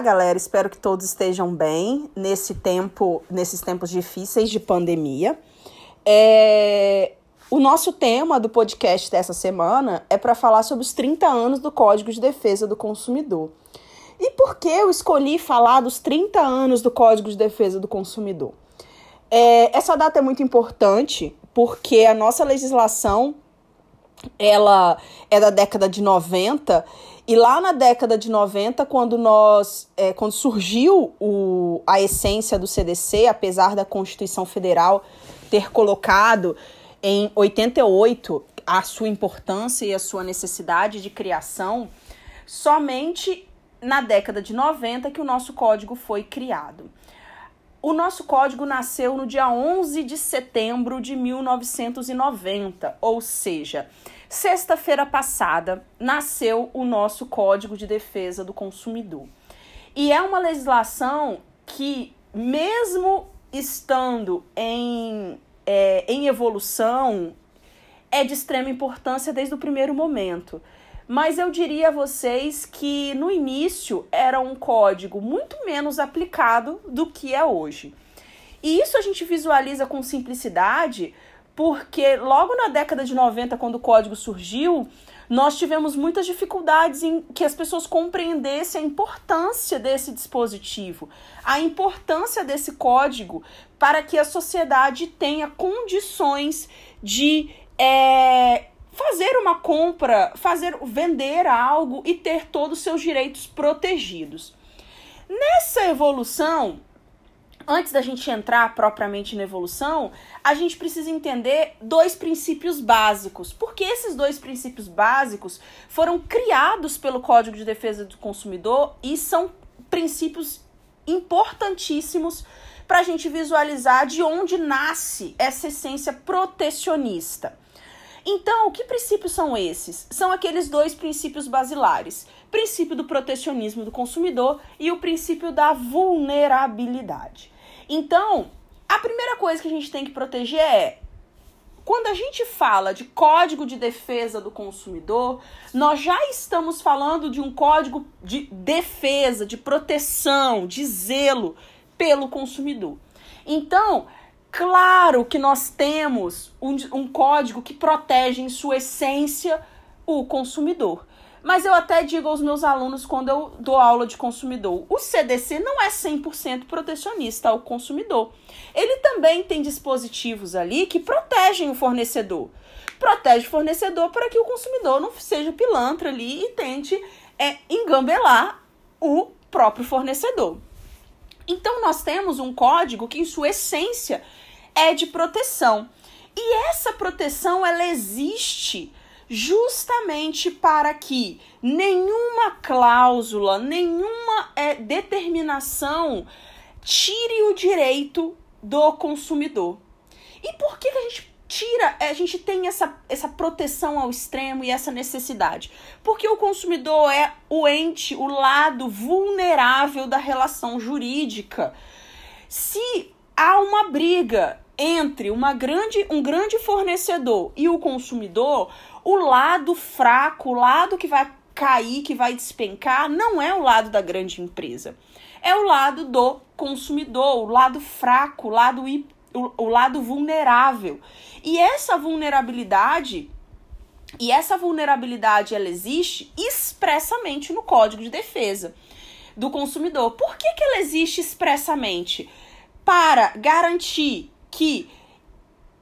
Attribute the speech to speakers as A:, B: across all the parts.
A: Galera. Espero que todos estejam bem nesse tempo, nesses tempos difíceis de pandemia. É... O nosso tema do podcast dessa semana é para falar sobre os 30 anos do Código de Defesa do Consumidor. E por que eu escolhi falar dos 30 anos do Código de Defesa do Consumidor? É... Essa data é muito importante porque a nossa legislação ela é da década de 90 e lá na década de 90, quando nós, é, quando surgiu o, a essência do CDC, apesar da Constituição Federal ter colocado em 88 a sua importância e a sua necessidade de criação, somente na década de 90 que o nosso código foi criado. O nosso código nasceu no dia 11 de setembro de 1990, ou seja, Sexta-feira passada nasceu o nosso Código de Defesa do Consumidor. E é uma legislação que, mesmo estando em, é, em evolução, é de extrema importância desde o primeiro momento. Mas eu diria a vocês que no início era um código muito menos aplicado do que é hoje. E isso a gente visualiza com simplicidade porque logo na década de 90, quando o código surgiu, nós tivemos muitas dificuldades em que as pessoas compreendessem a importância desse dispositivo, a importância desse código para que a sociedade tenha condições de é, fazer uma compra, fazer vender algo e ter todos os seus direitos protegidos. Nessa evolução, antes da gente entrar propriamente na evolução, a gente precisa entender dois princípios básicos. Porque esses dois princípios básicos foram criados pelo Código de Defesa do Consumidor e são princípios importantíssimos para a gente visualizar de onde nasce essa essência protecionista. Então, que princípios são esses? São aqueles dois princípios basilares: princípio do protecionismo do consumidor e o princípio da vulnerabilidade. Então, a primeira coisa que a gente tem que proteger é quando a gente fala de código de defesa do consumidor, nós já estamos falando de um código de defesa, de proteção, de zelo pelo consumidor. Então, Claro que nós temos um, um código que protege em sua essência o consumidor. Mas eu até digo aos meus alunos quando eu dou aula de consumidor: o CDC não é 100% protecionista ao consumidor. Ele também tem dispositivos ali que protegem o fornecedor. Protege o fornecedor para que o consumidor não seja pilantra ali e tente é, engambelar o próprio fornecedor. Então, nós temos um código que, em sua essência, é de proteção. E essa proteção ela existe justamente para que nenhuma cláusula, nenhuma é, determinação tire o direito do consumidor. E por que, que a gente tira, a gente tem essa, essa proteção ao extremo e essa necessidade? Porque o consumidor é o ente, o lado vulnerável da relação jurídica. Se há uma briga entre uma grande, um grande fornecedor e o consumidor, o lado fraco, o lado que vai cair, que vai despencar, não é o lado da grande empresa. É o lado do consumidor, o lado fraco, o lado, o, o lado vulnerável. E essa vulnerabilidade e essa vulnerabilidade ela existe expressamente no Código de Defesa do Consumidor. Por que, que ela existe expressamente? para garantir que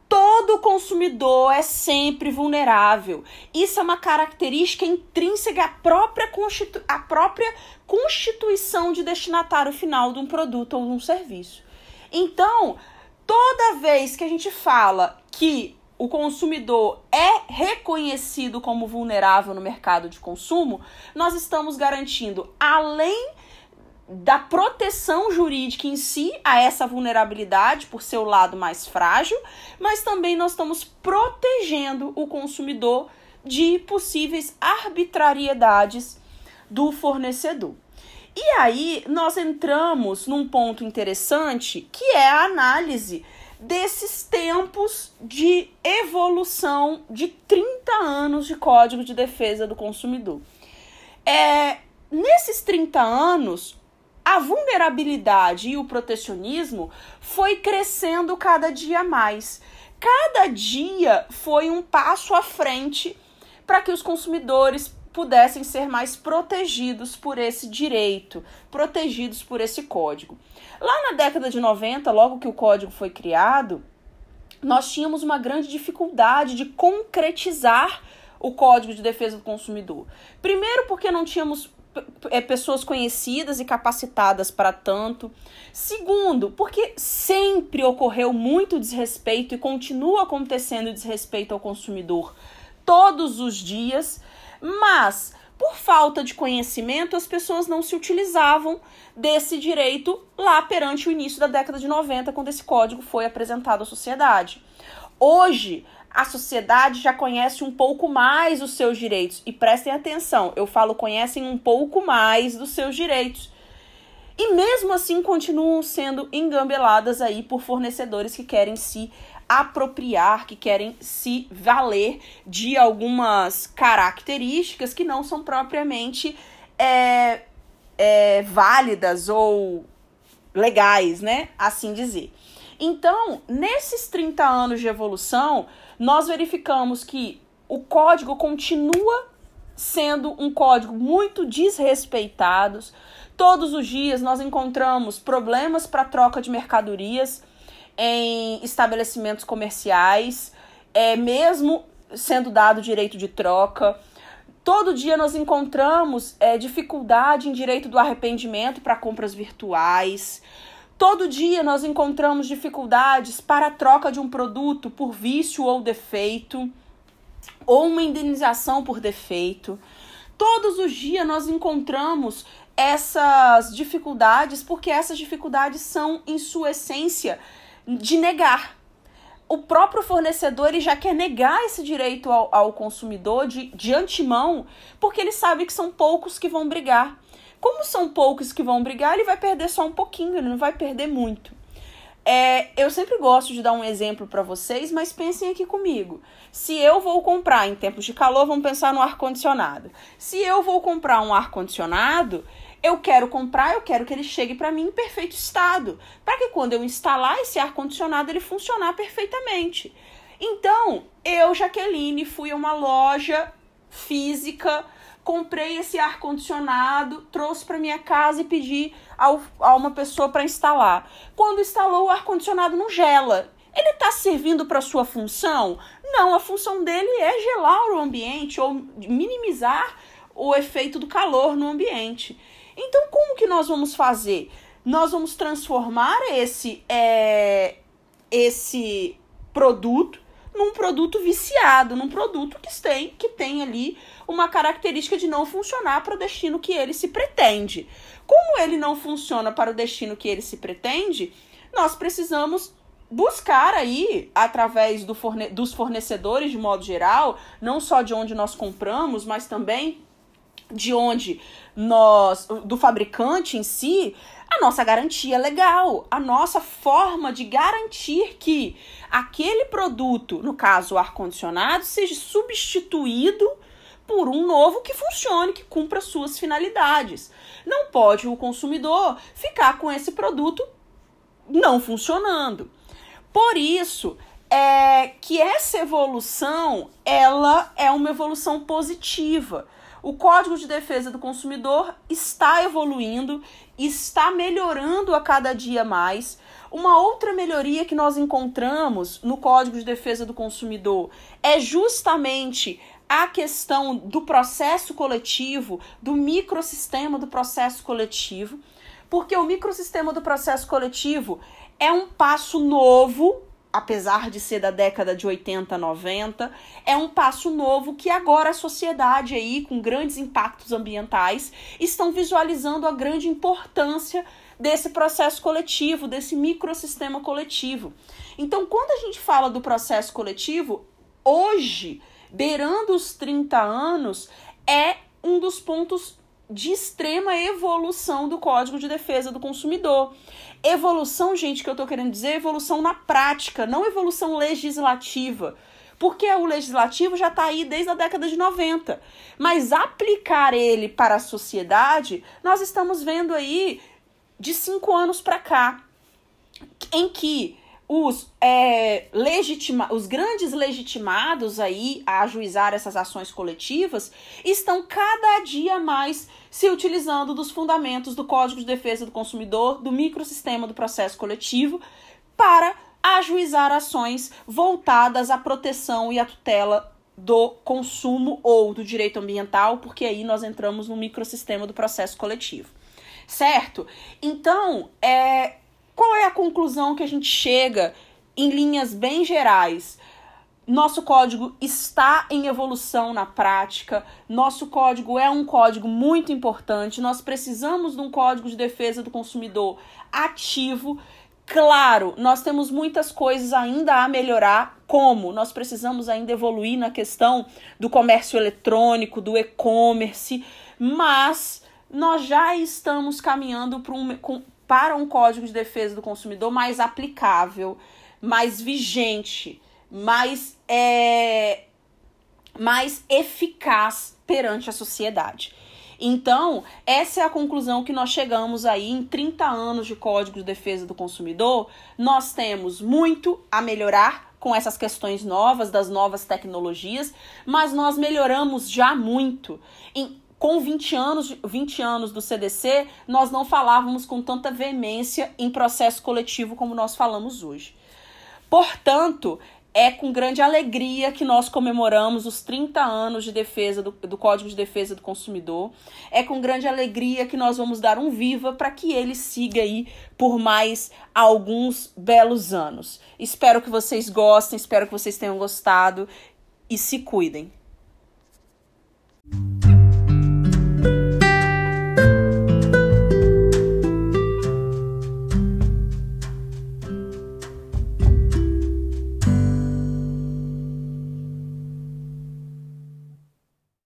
A: todo consumidor é sempre vulnerável. Isso é uma característica intrínseca à própria, constitu à própria constituição de destinatário final de um produto ou de um serviço. Então, toda vez que a gente fala que o consumidor é reconhecido como vulnerável no mercado de consumo, nós estamos garantindo, além da proteção jurídica em si a essa vulnerabilidade por seu lado mais frágil, mas também nós estamos protegendo o consumidor de possíveis arbitrariedades do fornecedor. E aí nós entramos num ponto interessante que é a análise desses tempos de evolução de 30 anos de Código de Defesa do Consumidor. É, nesses 30 anos, a vulnerabilidade e o protecionismo foi crescendo cada dia mais. Cada dia foi um passo à frente para que os consumidores pudessem ser mais protegidos por esse direito, protegidos por esse código. Lá na década de 90, logo que o código foi criado, nós tínhamos uma grande dificuldade de concretizar o Código de Defesa do Consumidor. Primeiro, porque não tínhamos é, pessoas conhecidas e capacitadas para tanto. Segundo, porque sempre ocorreu muito desrespeito e continua acontecendo desrespeito ao consumidor todos os dias, mas por falta de conhecimento, as pessoas não se utilizavam desse direito lá perante o início da década de 90, quando esse código foi apresentado à sociedade. Hoje, a sociedade já conhece um pouco mais os seus direitos. E prestem atenção, eu falo conhecem um pouco mais dos seus direitos. E mesmo assim continuam sendo engambeladas aí por fornecedores que querem se apropriar, que querem se valer de algumas características que não são propriamente é, é, válidas ou legais, né? Assim dizer. Então, nesses 30 anos de evolução, nós verificamos que o código continua sendo um código muito desrespeitado. Todos os dias nós encontramos problemas para troca de mercadorias em estabelecimentos comerciais, é, mesmo sendo dado direito de troca. Todo dia nós encontramos é, dificuldade em direito do arrependimento para compras virtuais. Todo dia nós encontramos dificuldades para a troca de um produto por vício ou defeito, ou uma indenização por defeito. Todos os dias nós encontramos essas dificuldades porque essas dificuldades são, em sua essência, de negar. O próprio fornecedor ele já quer negar esse direito ao, ao consumidor de, de antemão, porque ele sabe que são poucos que vão brigar. Como são poucos que vão brigar, ele vai perder só um pouquinho, ele não vai perder muito. É, eu sempre gosto de dar um exemplo para vocês, mas pensem aqui comigo. Se eu vou comprar em tempos de calor, vamos pensar no ar-condicionado. Se eu vou comprar um ar-condicionado, eu quero comprar, eu quero que ele chegue para mim em perfeito estado, para que quando eu instalar esse ar-condicionado ele funcionar perfeitamente. Então, eu, Jaqueline, fui a uma loja física comprei esse ar condicionado, trouxe para minha casa e pedi ao, a uma pessoa para instalar. Quando instalou o ar condicionado não gela. Ele está servindo para sua função? Não, a função dele é gelar o ambiente ou minimizar o efeito do calor no ambiente. Então, como que nós vamos fazer? Nós vamos transformar esse é, esse produto num produto viciado, num produto que tem, que tem ali uma característica de não funcionar para o destino que ele se pretende. Como ele não funciona para o destino que ele se pretende, nós precisamos buscar aí, através do forne dos fornecedores de modo geral, não só de onde nós compramos, mas também de onde nós, do fabricante em si, a nossa garantia legal, a nossa forma de garantir que aquele produto, no caso o ar-condicionado, seja substituído por um novo que funcione, que cumpra suas finalidades. Não pode o consumidor ficar com esse produto não funcionando. Por isso, é que essa evolução, ela é uma evolução positiva o Código de Defesa do Consumidor está evoluindo, está melhorando a cada dia mais. Uma outra melhoria que nós encontramos no Código de Defesa do Consumidor é justamente a questão do processo coletivo, do microsistema do processo coletivo, porque o microsistema do processo coletivo é um passo novo apesar de ser da década de 80, 90, é um passo novo que agora a sociedade aí, com grandes impactos ambientais, estão visualizando a grande importância desse processo coletivo, desse microsistema coletivo. Então, quando a gente fala do processo coletivo, hoje, beirando os 30 anos, é um dos pontos de extrema evolução do Código de Defesa do Consumidor. Evolução, gente, que eu tô querendo dizer, evolução na prática, não evolução legislativa. porque o legislativo já está aí desde a década de 90. Mas aplicar ele para a sociedade, nós estamos vendo aí de cinco anos para cá, em que os, é, legitima, os grandes legitimados aí a ajuizar essas ações coletivas estão cada dia mais se utilizando dos fundamentos do Código de Defesa do Consumidor, do microsistema do processo coletivo, para ajuizar ações voltadas à proteção e à tutela do consumo ou do direito ambiental, porque aí nós entramos no microsistema do processo coletivo. Certo? Então, é, qual é a conclusão que a gente chega em linhas bem gerais? Nosso código está em evolução na prática, nosso código é um código muito importante, nós precisamos de um código de defesa do consumidor ativo. Claro, nós temos muitas coisas ainda a melhorar, como? Nós precisamos ainda evoluir na questão do comércio eletrônico, do e-commerce, mas nós já estamos caminhando para um, para um código de defesa do consumidor mais aplicável, mais vigente, mais, é, mais eficaz perante a sociedade. Então, essa é a conclusão que nós chegamos aí em 30 anos de Código de Defesa do Consumidor. Nós temos muito a melhorar com essas questões novas, das novas tecnologias, mas nós melhoramos já muito em com 20 anos, 20 anos do CDC, nós não falávamos com tanta veemência em processo coletivo como nós falamos hoje. Portanto, é com grande alegria que nós comemoramos os 30 anos de defesa do, do, Código de Defesa do Consumidor. É com grande alegria que nós vamos dar um viva para que ele siga aí por mais alguns belos anos. Espero que vocês gostem, espero que vocês tenham gostado e se cuidem.